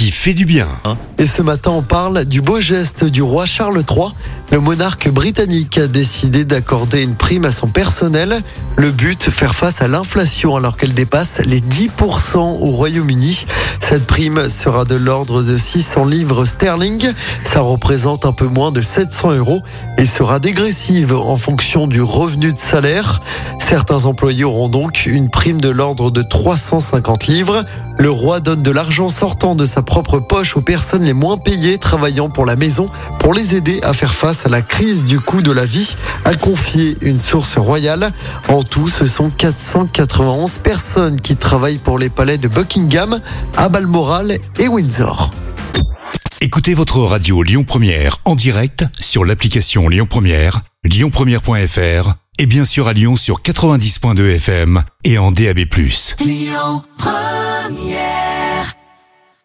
qui fait du bien. Et ce matin, on parle du beau geste du roi Charles III. Le monarque britannique a décidé d'accorder une prime à son personnel. Le but, faire face à l'inflation alors qu'elle dépasse les 10% au Royaume-Uni. Cette prime sera de l'ordre de 600 livres sterling. Ça représente un peu moins de 700 euros et sera dégressive en fonction du revenu de salaire. Certains employés auront donc une prime de l'ordre de 350 livres. Le roi donne de l'argent sortant de sa propre poche aux personnes les moins payées travaillant pour la maison pour les aider à faire face à la crise du coût de la vie, a confié une source royale. En tout, ce sont 491 personnes qui travaillent pour les palais de Buckingham, à Balmoral et Windsor. Écoutez votre radio Lyon Première en direct sur l'application Lyon Première, lyonpremière.fr et bien sûr à Lyon sur 90.2 FM et en DAB+. Lyon Première yeah.